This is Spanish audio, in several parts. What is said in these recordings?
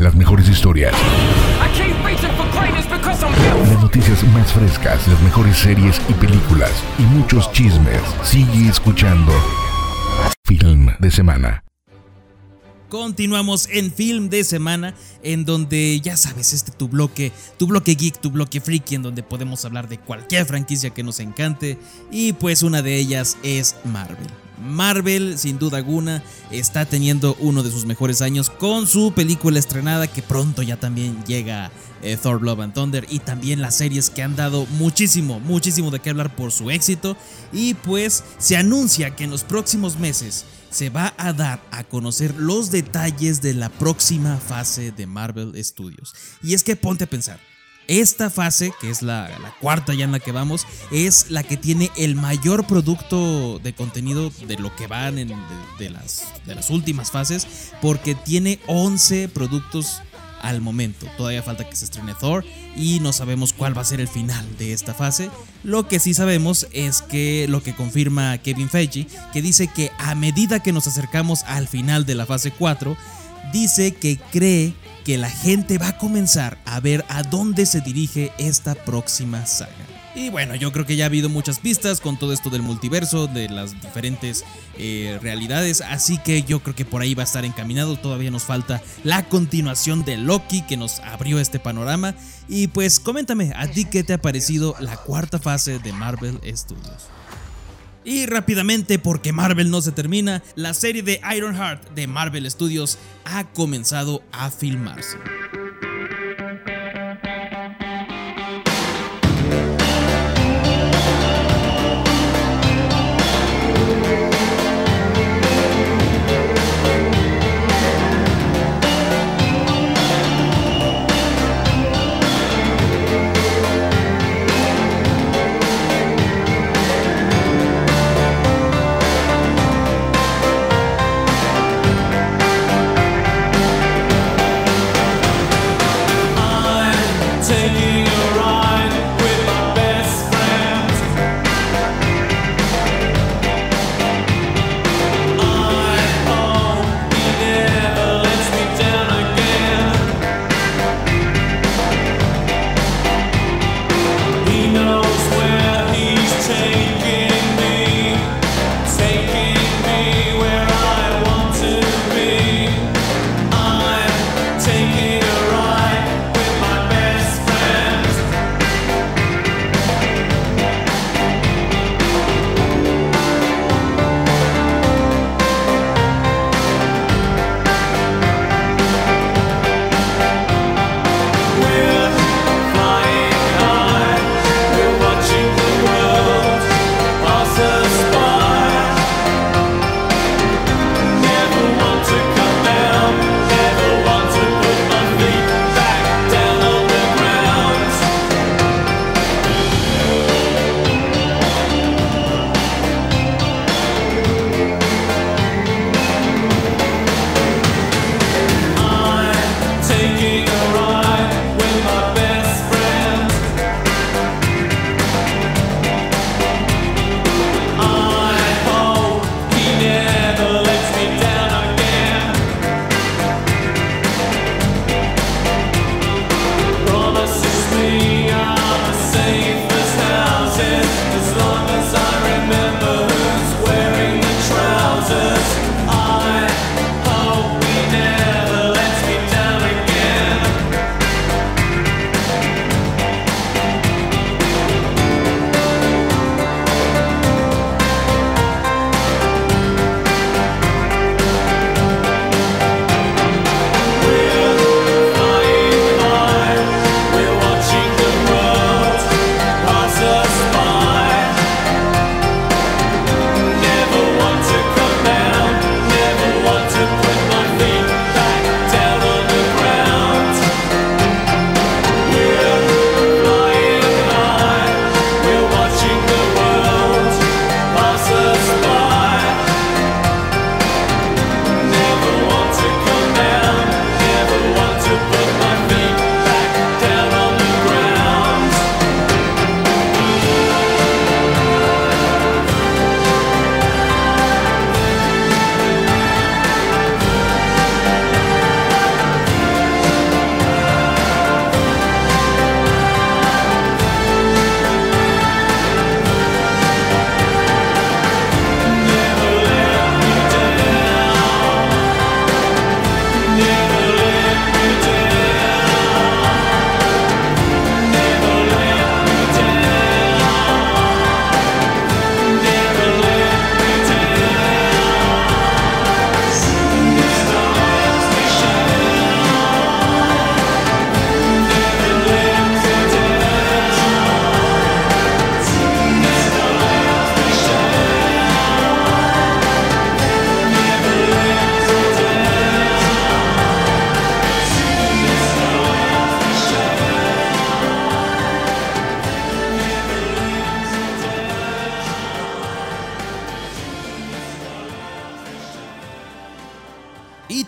Las mejores historias. Las noticias más frescas, las mejores series y películas y muchos chismes. Sigue escuchando Film de Semana. Continuamos en Film de Semana, en donde ya sabes, este tu bloque, tu bloque geek, tu bloque freaky, en donde podemos hablar de cualquier franquicia que nos encante. Y pues una de ellas es Marvel. Marvel, sin duda alguna, está teniendo uno de sus mejores años con su película estrenada que pronto ya también llega eh, Thor Love and Thunder y también las series que han dado muchísimo, muchísimo de qué hablar por su éxito y pues se anuncia que en los próximos meses se va a dar a conocer los detalles de la próxima fase de Marvel Studios. Y es que ponte a pensar, esta fase, que es la, cuarta ya en la que vamos, es la que tiene el mayor producto de contenido de lo que van en, de, las, de las últimas fases, porque tiene 11 productos al momento. Todavía falta que se estrene Thor y no sabemos cuál va a ser el final de esta fase. Lo que sí sabemos es que lo que confirma Kevin Feige, que dice que a medida que nos acercamos al final de la fase 4, dice que cree que la gente va a comenzar a ver a dónde se dirige esta próxima saga. Y bueno, yo creo que ya ha habido muchas pistas con todo esto del multiverso, de las diferentes eh, realidades, así que yo creo que por ahí va a estar encaminado. Todavía nos falta la continuación de Loki que nos abrió este panorama. Y pues coméntame, ¿a ti qué te ha parecido la cuarta fase de Marvel Studios? Y rápidamente, porque Marvel no se termina, la serie de Ironheart de Marvel Studios ha comenzado a filmarse.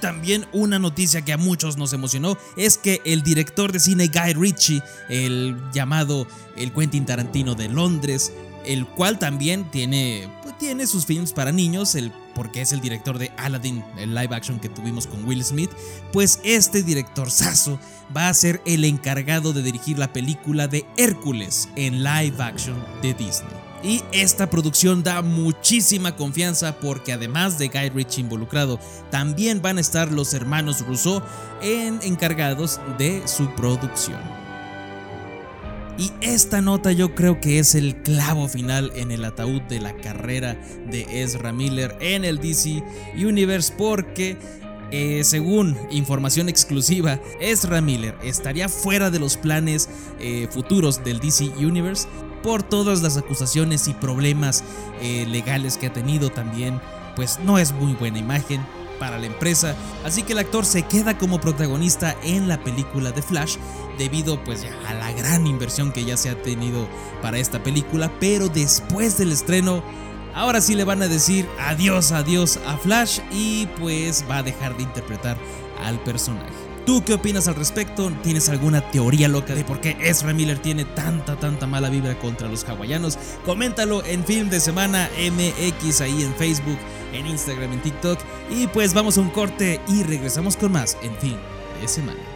También una noticia que a muchos nos emocionó es que el director de cine Guy Ritchie, el llamado el Quentin Tarantino de Londres, el cual también tiene, pues, tiene sus films para niños, el, porque es el director de Aladdin, el live action que tuvimos con Will Smith, pues este director Sasso va a ser el encargado de dirigir la película de Hércules en live action de Disney. Y esta producción da muchísima confianza porque además de Guy Ritchie involucrado, también van a estar los hermanos Rousseau en encargados de su producción. Y esta nota yo creo que es el clavo final en el ataúd de la carrera de Ezra Miller en el DC Universe porque eh, según información exclusiva, Ezra Miller estaría fuera de los planes eh, futuros del DC Universe por todas las acusaciones y problemas eh, legales que ha tenido también, pues no es muy buena imagen para la empresa, así que el actor se queda como protagonista en la película de Flash debido pues a la gran inversión que ya se ha tenido para esta película, pero después del estreno ahora sí le van a decir adiós, adiós a Flash y pues va a dejar de interpretar al personaje. ¿Tú qué opinas al respecto? ¿Tienes alguna teoría loca de por qué Ezra Miller tiene tanta, tanta mala vibra contra los hawaianos? Coméntalo en Film de Semana MX ahí en Facebook, en Instagram, en TikTok. Y pues vamos a un corte y regresamos con más en Film de Semana.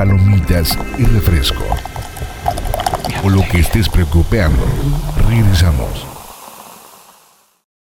Palomitas y refresco. O lo que estés preocupando. Regresamos.